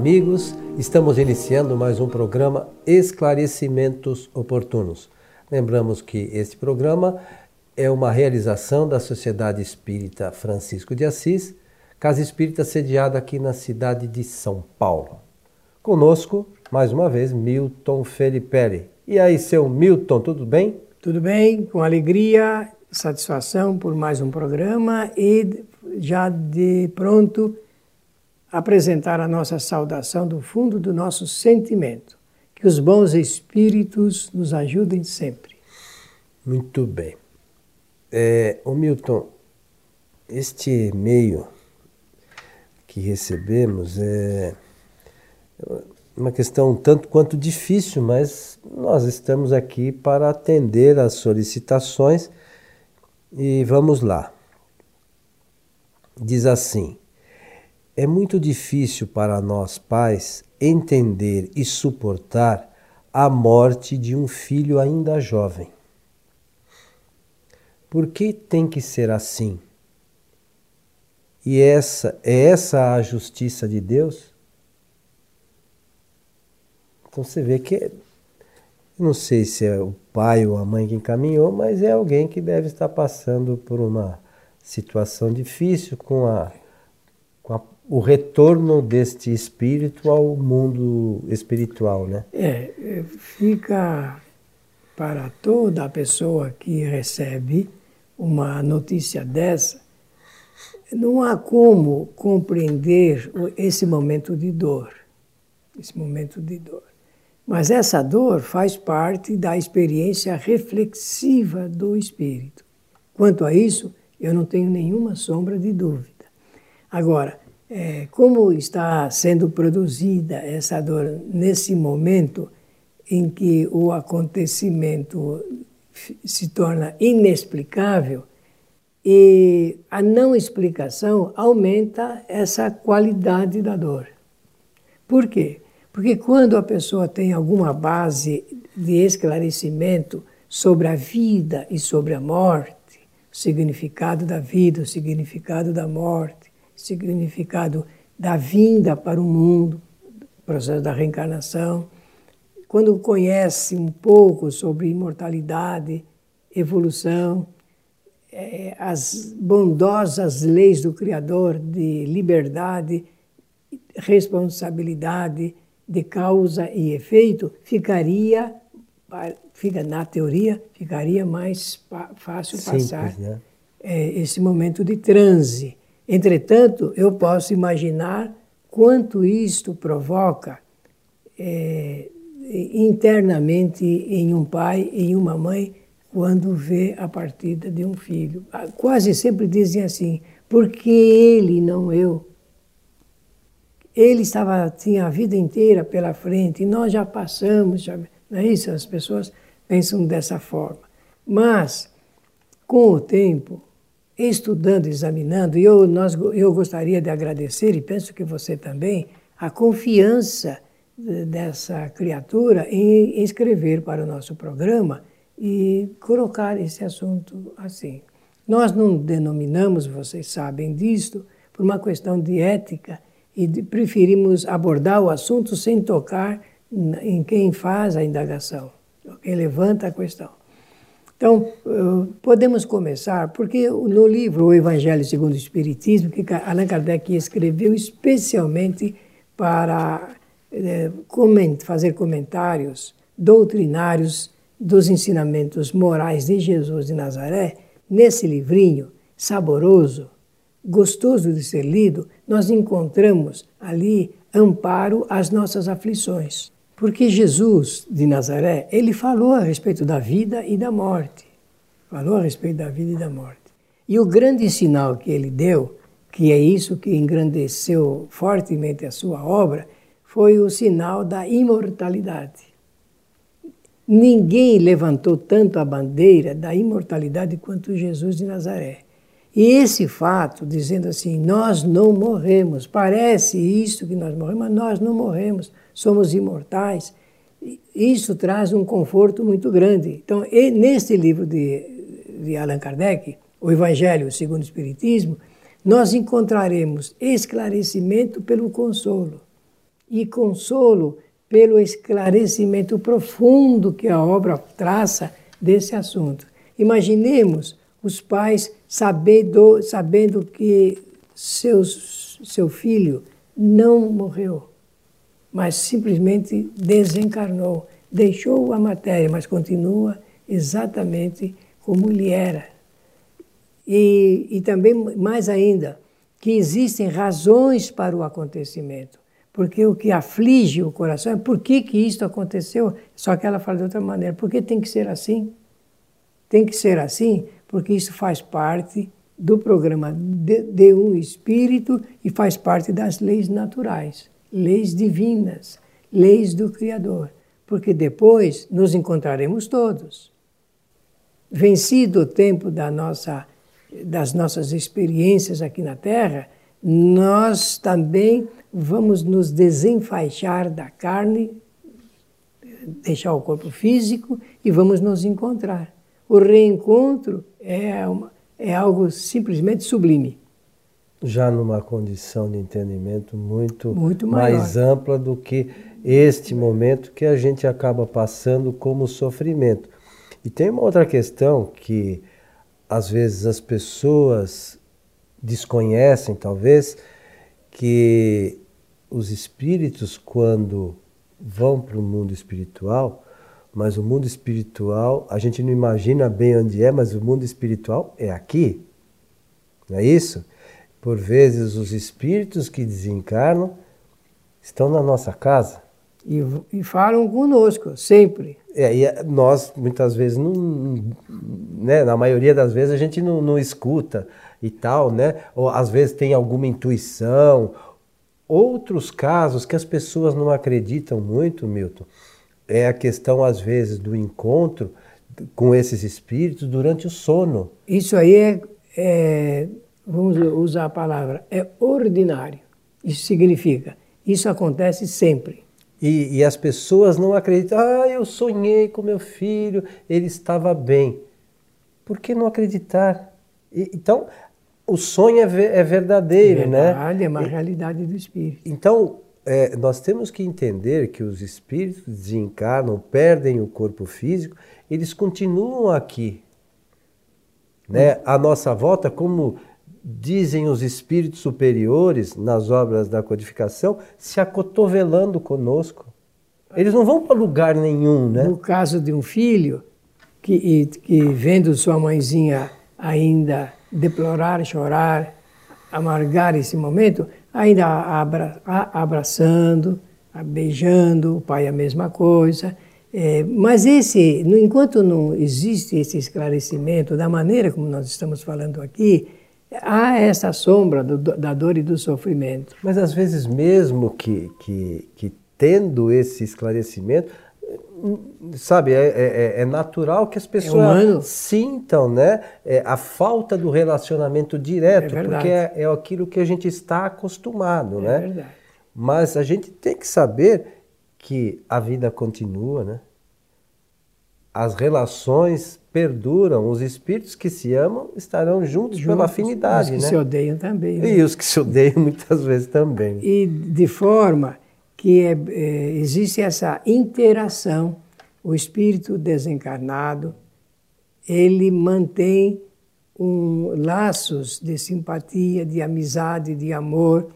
amigos. Estamos iniciando mais um programa Esclarecimentos Oportunos. Lembramos que este programa é uma realização da Sociedade Espírita Francisco de Assis, casa espírita sediada aqui na cidade de São Paulo. Conosco, mais uma vez, Milton Felipe. E aí, seu Milton, tudo bem? Tudo bem, com alegria, satisfação por mais um programa e já de pronto apresentar a nossa saudação do fundo do nosso sentimento. Que os bons espíritos nos ajudem sempre. Muito bem. É, Milton, este e-mail que recebemos é uma questão tanto quanto difícil, mas nós estamos aqui para atender às solicitações e vamos lá. Diz assim: é muito difícil para nós pais entender e suportar a morte de um filho ainda jovem. Por que tem que ser assim? E essa é essa a justiça de Deus? Então você vê que não sei se é o pai ou a mãe que encaminhou, mas é alguém que deve estar passando por uma situação difícil com a o retorno deste espírito ao mundo espiritual, né? É, é, fica para toda pessoa que recebe uma notícia dessa, não há como compreender esse momento de dor, esse momento de dor. Mas essa dor faz parte da experiência reflexiva do espírito. Quanto a isso, eu não tenho nenhuma sombra de dúvida. Agora, é, como está sendo produzida essa dor nesse momento em que o acontecimento se torna inexplicável e a não explicação aumenta essa qualidade da dor. Por quê? Porque quando a pessoa tem alguma base de esclarecimento sobre a vida e sobre a morte, o significado da vida, o significado da morte, significado da vinda para o mundo, o processo da reencarnação. Quando conhece um pouco sobre imortalidade, evolução, é, as bondosas leis do Criador de liberdade, responsabilidade, de causa e efeito, ficaria, fica na teoria, ficaria mais fácil Simples, passar né? é, esse momento de transe Entretanto, eu posso imaginar quanto isto provoca é, internamente em um pai em uma mãe quando vê a partida de um filho. Ah, quase sempre dizem assim: porque ele, não eu? Ele estava tinha a vida inteira pela frente e nós já passamos, já, não é isso? As pessoas pensam dessa forma. Mas, com o tempo, estudando, examinando, e eu, nós, eu gostaria de agradecer, e penso que você também, a confiança dessa criatura em escrever para o nosso programa e colocar esse assunto assim. Nós não denominamos, vocês sabem disto, por uma questão de ética e de, preferimos abordar o assunto sem tocar em quem faz a indagação, quem levanta a questão. Então, podemos começar, porque no livro O Evangelho segundo o Espiritismo, que Allan Kardec escreveu especialmente para é, fazer comentários doutrinários dos ensinamentos morais de Jesus de Nazaré, nesse livrinho saboroso, gostoso de ser lido, nós encontramos ali amparo às nossas aflições. Porque Jesus de Nazaré, ele falou a respeito da vida e da morte. Falou a respeito da vida e da morte. E o grande sinal que ele deu, que é isso que engrandeceu fortemente a sua obra, foi o sinal da imortalidade. Ninguém levantou tanto a bandeira da imortalidade quanto Jesus de Nazaré. E esse fato, dizendo assim, nós não morremos, parece isso que nós morremos, mas nós não morremos somos imortais. Isso traz um conforto muito grande. Então, neste livro de, de Allan Kardec, O Evangelho segundo o Espiritismo, nós encontraremos esclarecimento pelo consolo. e consolo pelo esclarecimento profundo que a obra traça desse assunto. Imaginemos os pais sabendo, sabendo que seus, seu filho não morreu, mas simplesmente desencarnou, deixou a matéria, mas continua exatamente como ele era. E, e também, mais ainda, que existem razões para o acontecimento. Porque o que aflige o coração é por que, que isso aconteceu. Só que ela fala de outra maneira. Por que tem que ser assim? Tem que ser assim porque isso faz parte do programa de, de um espírito e faz parte das leis naturais, leis divinas, leis do Criador. Porque depois nos encontraremos todos. Vencido o tempo da nossa, das nossas experiências aqui na Terra, nós também vamos nos desenfaixar da carne, deixar o corpo físico e vamos nos encontrar. O reencontro é, uma, é algo simplesmente sublime. Já numa condição de entendimento muito, muito mais ampla do que este momento que a gente acaba passando como sofrimento. E tem uma outra questão que às vezes as pessoas desconhecem, talvez, que os espíritos, quando vão para o mundo espiritual, mas o mundo espiritual, a gente não imagina bem onde é, mas o mundo espiritual é aqui. Não é isso? Por vezes os espíritos que desencarnam estão na nossa casa. E, e falam conosco, sempre. É, e nós muitas vezes não, né, na maioria das vezes a gente não, não escuta e tal, né? Ou às vezes tem alguma intuição. Outros casos que as pessoas não acreditam muito, Milton, é a questão, às vezes, do encontro com esses espíritos durante o sono. Isso aí é, é vamos usar a palavra, é ordinário. Isso significa, isso acontece sempre. E, e, as pessoas não acreditam, ah, eu sonhei com meu filho, ele estava bem. Por que não acreditar? E, então, o sonho é, é verdadeiro, é né? verdade, né? É uma e, realidade do espírito. Então, é, nós temos que entender que os espíritos desencarnam, perdem o corpo físico, eles continuam aqui. Né? A nossa volta, como dizem os espíritos superiores nas obras da codificação, se acotovelando conosco. Eles não vão para lugar nenhum, né? No caso de um filho que, que vendo sua mãezinha ainda deplorar, chorar, amargar esse momento, ainda abra, abraçando, beijando, o pai a mesma coisa. É, mas esse, enquanto não existe esse esclarecimento da maneira como nós estamos falando aqui, há essa sombra do, da dor e do sofrimento. Mas às vezes mesmo que, que, que tendo esse esclarecimento, sabe, é, é, é, natural que as pessoas é sintam né, é, a falta do relacionamento direto, é porque é, é aquilo que a gente está acostumado, é né? Verdade. Mas a gente tem que saber que a vida continua, né? As relações perduram, os espíritos que se amam estarão juntos, juntos pela afinidade, os que né? se odeiam também. Né? E os que se odeiam muitas vezes também. E de forma que é, é, existe essa interação. O espírito desencarnado, ele mantém um, laços de simpatia, de amizade, de amor,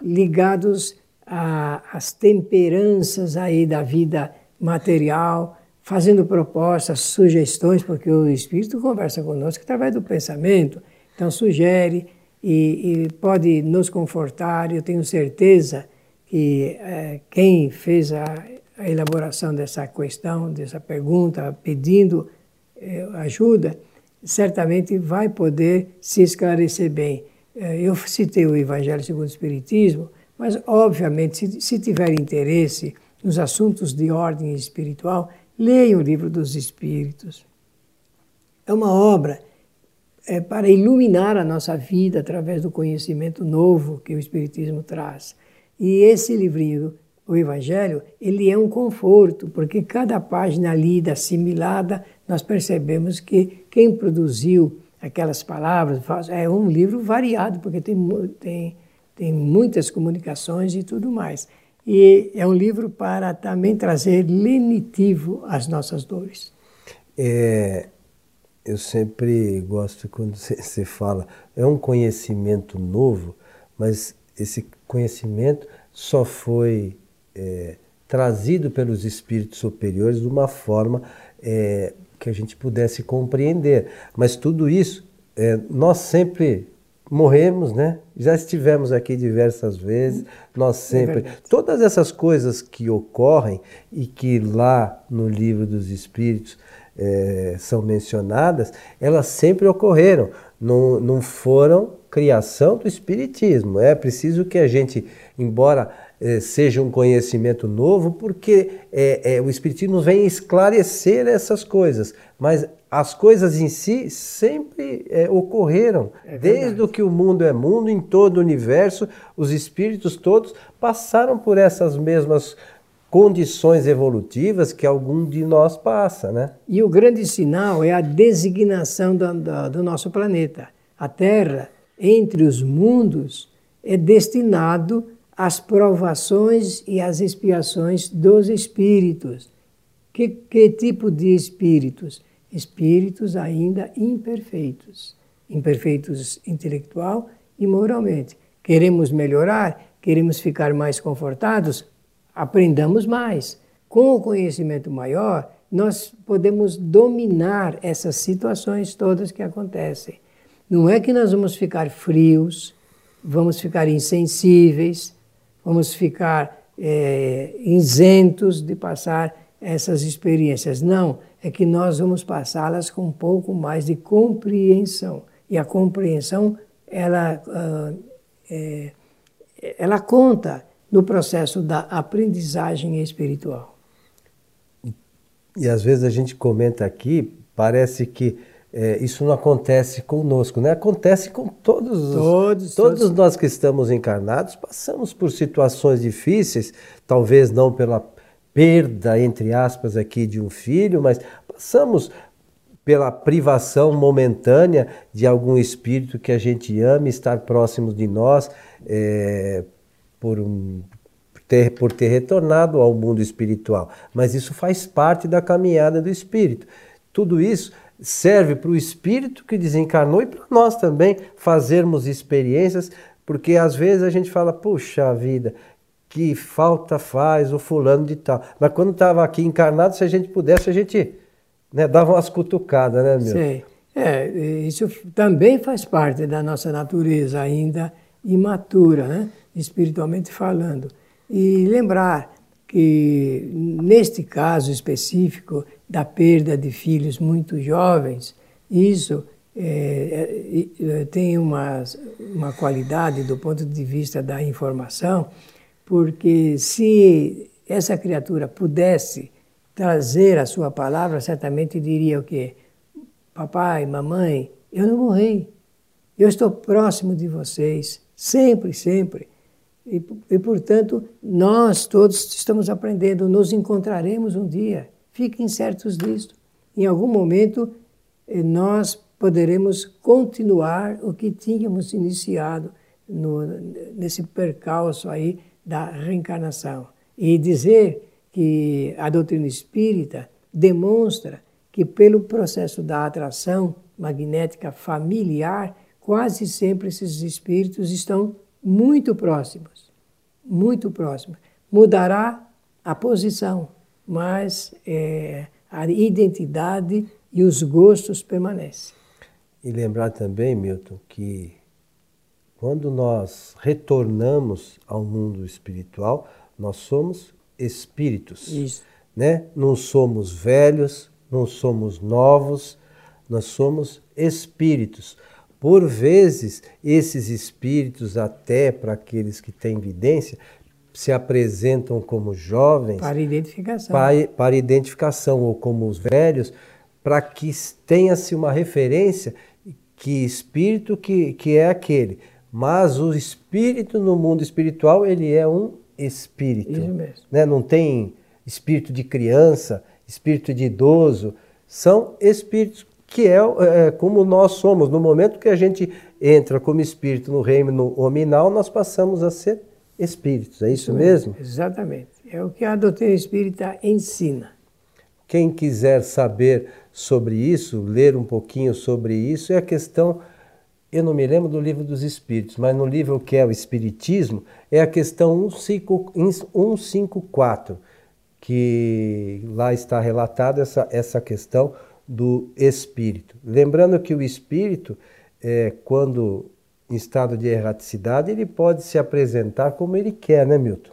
ligados às temperanças aí da vida material, fazendo propostas, sugestões, porque o Espírito conversa conosco através do pensamento, então sugere e, e pode nos confortar. Eu tenho certeza que é, quem fez a, a, elaboração dessa questão, dessa pergunta, pedindo é, ajuda, certamente vai poder se esclarecer bem. É, eu citei o Evangelho segundo o Espiritismo, mas, obviamente, se, se tiver interesse nos assuntos de ordem espiritual, leia o Livro dos Espíritos. É uma obra é, para iluminar a nossa vida através do conhecimento novo que o Espiritismo traz. E esse livrinho, o Evangelho, ele é um conforto, porque cada página lida, assimilada, nós percebemos que quem produziu aquelas palavras é um livro variado, porque tem, tem, tem muitas comunicações e tudo mais. E é um livro para também trazer lenitivo às nossas dores. É, eu sempre gosto quando você fala, é um conhecimento novo, mas esse conhecimento só foi é, trazido pelos espíritos superiores de uma forma é, que a gente pudesse compreender. Mas tudo isso, é, nós sempre morremos, né? Já estivemos aqui diversas vezes, nós é sempre. É todas essas coisas que ocorrem e que lá no livro dos Espíritos é, são mencionadas, elas sempre ocorreram, não, não foram criação do Espiritismo. É preciso que a gente, embora é, seja um conhecimento novo, porque é, o Espiritismo vem esclarecer essas coisas, mas as coisas em si sempre é, ocorreram. É Desde que o mundo é mundo, em todo o universo, os espíritos todos passaram por essas mesmas condições evolutivas que algum de nós passa, né? E o grande sinal é a designação do, do, do nosso planeta. A Terra, entre os mundos, é destinado as provações e as expiações dos espíritos. Que, que tipo de espíritos? Espíritos ainda imperfeitos, imperfeitos intelectual e moralmente. Queremos melhorar, queremos ficar mais confortados, aprendamos mais. Com o conhecimento maior, nós podemos dominar essas situações todas que acontecem. Não é que nós vamos ficar frios, vamos ficar insensíveis, vamos ficar é, isentos de passar essas experiências. Não, é que nós vamos passá-las com um pouco mais de compreensão. E a compreensão, ela, uh, é, ela conta no processo da aprendizagem espiritual. E às vezes a gente comenta aqui, parece que é, isso não acontece conosco, né? Acontece com todos, os, todos, todos, todos nós que estamos encarnados, passamos por situações difíceis, talvez não pela perda, entre aspas, aqui de um filho, mas passamos pela privação momentânea de algum espírito que a gente ama estar próximo de nós, é, por, um, ter, por ter retornado ao mundo espiritual. Mas isso faz parte da caminhada do espírito. Tudo isso serve para o espírito que desencarnou e para nós também fazermos experiências, porque às vezes a gente fala, puxa vida, que falta faz o fulano de tal. Mas quando estava aqui encarnado, se a gente pudesse, a gente né, dava umas cutucadas, né, meu? Sim. É, isso também faz parte da nossa natureza ainda imatura, né? espiritualmente falando. E lembrar que, neste caso específico da perda de filhos muito jovens, isso é, é, tem uma, uma qualidade do ponto de vista da informação, porque se essa criatura pudesse trazer a sua palavra, certamente diria o quê? Papai, mamãe, eu não morri. Eu estou próximo de vocês, sempre, sempre. E, e, portanto, nós todos estamos aprendendo, nos encontraremos um dia. Fiquem certos disso. Em algum momento, eh, nós poderemos continuar o que tínhamos iniciado no, nesse percalço aí da reencarnação. E dizer que a doutrina espírita demonstra que, pelo processo da atração magnética familiar, quase sempre esses espíritos estão muito próximos, muito próximos. Mudará a posição, mas é, a identidade e os gostos permanecem. E lembrar também, Milton, que quando nós retornamos ao mundo espiritual, nós somos espíritos. Isso. Né? Não somos velhos, não somos novos, nós somos espíritos. Por vezes, esses espíritos, até para aqueles que têm vidência, se apresentam como jovens. Para identificação. Para, para identificação, ou como os velhos, para que tenha-se uma referência que espírito que, que é aquele. Mas o espírito no mundo espiritual, ele é um espírito. Isso mesmo. Né? Não tem espírito de criança, espírito de idoso. São espíritos que é, é, como nós somos. No momento que a gente entra como espírito no reino nominal, nós passamos a ser espíritos, é isso, isso mesmo? mesmo? Exatamente. É o que a doutrina espírita ensina. Quem quiser saber sobre isso, ler um pouquinho sobre isso, é a questão. Eu não me lembro do livro dos Espíritos, mas no livro que é o Espiritismo, é a questão 154, que lá está relatada essa, essa questão do espírito. Lembrando que o espírito, é, quando em estado de erraticidade, ele pode se apresentar como ele quer, né, Milton?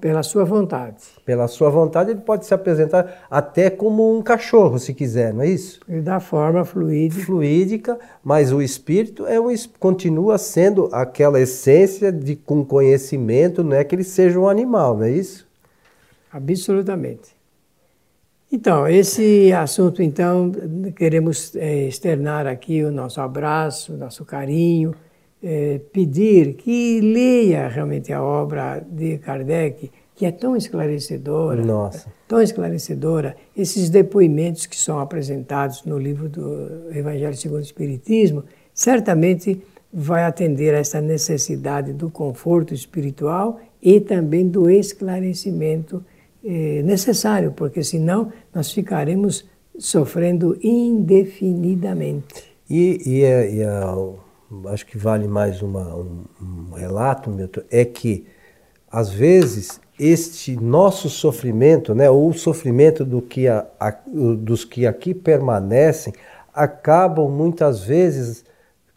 Pela sua vontade. Pela sua vontade, ele pode se apresentar até como um cachorro, se quiser, não é isso? Ele dá forma fluídica. Fluídica, mas o espírito é um, continua sendo aquela essência de com conhecimento, não é que ele seja um animal, não é isso? Absolutamente. Então, esse assunto, então, queremos é, externar aqui o nosso abraço, o nosso carinho, é, pedir que leia realmente a obra de Kardec, que é tão esclarecedora, Nossa. tão esclarecedora, esses depoimentos que são apresentados no livro do Evangelho segundo o Espiritismo, certamente vai atender a essa necessidade do conforto espiritual e também do esclarecimento eh, necessário, porque senão nós ficaremos sofrendo indefinidamente. E, e, e a, acho que vale mais uma, um, um relato, Milton, é que às vezes este nosso sofrimento, né, ou o sofrimento do que a, a, dos que aqui permanecem, acabam muitas vezes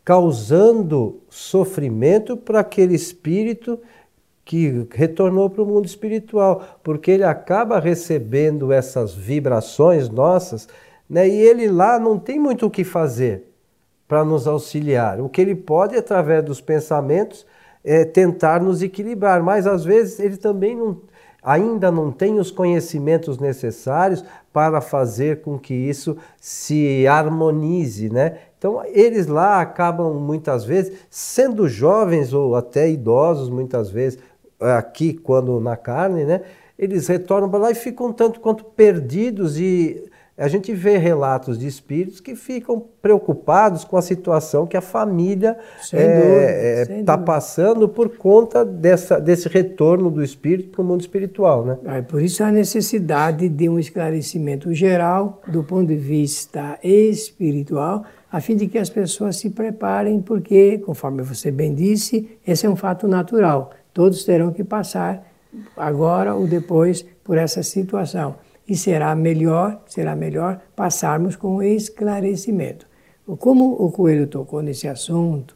causando sofrimento para aquele espírito que retornou para o mundo espiritual, porque ele acaba recebendo essas vibrações nossas, né, e ele lá não tem muito o que fazer para nos auxiliar. O que ele pode, através dos pensamentos, é tentar nos equilibrar, mas às vezes ele também não, ainda não tem os conhecimentos necessários para fazer com que isso se harmonize, né? Então, eles lá acabam muitas vezes sendo jovens ou até idosos, muitas vezes aqui quando na carne, né? Eles retornam para lá e ficam tanto quanto perdidos e a gente vê relatos de espíritos que ficam preocupados com a situação que a família está é, é, passando por conta dessa, desse retorno do espírito para o mundo espiritual. Né? É por isso a necessidade de um esclarecimento geral do ponto de vista espiritual, a fim de que as pessoas se preparem, porque, conforme você bem disse, esse é um fato natural. Todos terão que passar, agora ou depois, por essa situação e será melhor, será melhor passarmos com esclarecimento. Como o Coelho tocou nesse assunto,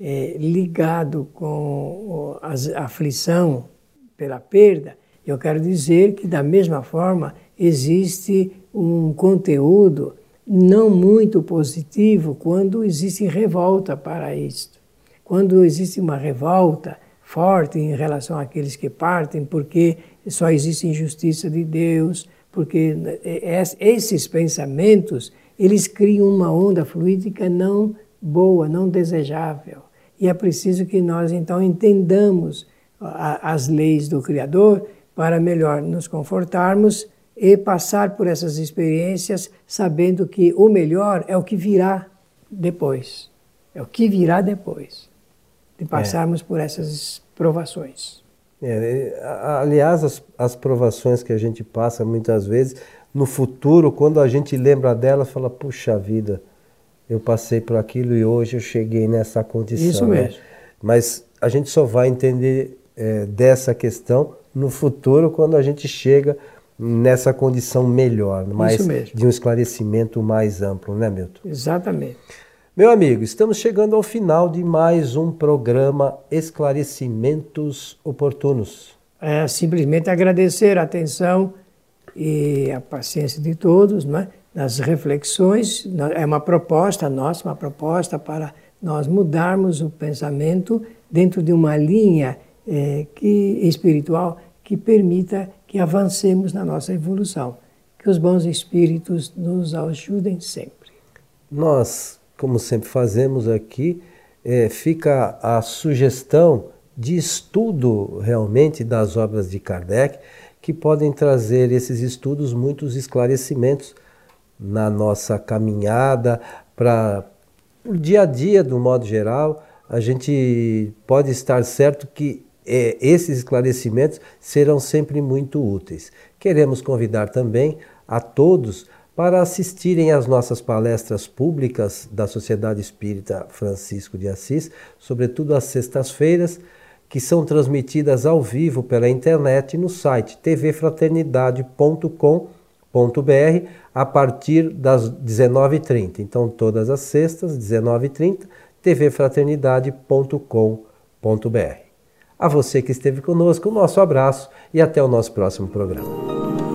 é, ligado com a aflição pela perda, eu quero dizer que, da mesma forma, existe um conteúdo não muito positivo quando existe revolta para isto. Quando existe uma revolta forte em relação àqueles que partem, porque só existe injustiça de Deus, porque é, é, esses pensamentos eles criam uma onda fluídica não boa, não desejável. E é preciso que nós então entendamos as leis do Criador para melhor nos confortarmos e passar por essas experiências sabendo que o melhor é o que virá depois. É o que virá depois de é. passarmos é. por essas provações. É, aliás, as, as provações que a gente passa muitas vezes, no futuro, quando a gente lembra dela, fala: puxa vida, eu passei por aquilo e hoje eu cheguei nessa condição. Isso né? mesmo. Né? Mas a gente só vai entender é, dessa questão no futuro, quando a gente chega nessa condição melhor, mais de um esclarecimento mais amplo, né, Milton? Exatamente. Meu amigo, estamos chegando ao final de mais um programa Esclarecimentos Oportunos. É simplesmente agradecer a atenção e a paciência de todos, né? nas reflexões. É uma proposta nossa, uma proposta para nós mudarmos o pensamento dentro de uma linha é, que, espiritual que permita que avancemos na nossa evolução. Que os bons espíritos nos ajudem sempre. Nós como sempre fazemos aqui, é, fica a sugestão de estudo realmente das obras de Kardec, que podem trazer esses estudos muitos esclarecimentos na nossa caminhada para o dia a dia, do modo geral. A gente pode estar certo que é, esses esclarecimentos serão sempre muito úteis. Queremos convidar também a todos para assistirem às nossas palestras públicas da Sociedade Espírita Francisco de Assis, sobretudo às sextas-feiras, que são transmitidas ao vivo pela internet no site tvfraternidade.com.br a partir das 19h30. Então, todas as sextas, 19h30, tvfraternidade.com.br. A você que esteve conosco, o nosso abraço e até o nosso próximo programa.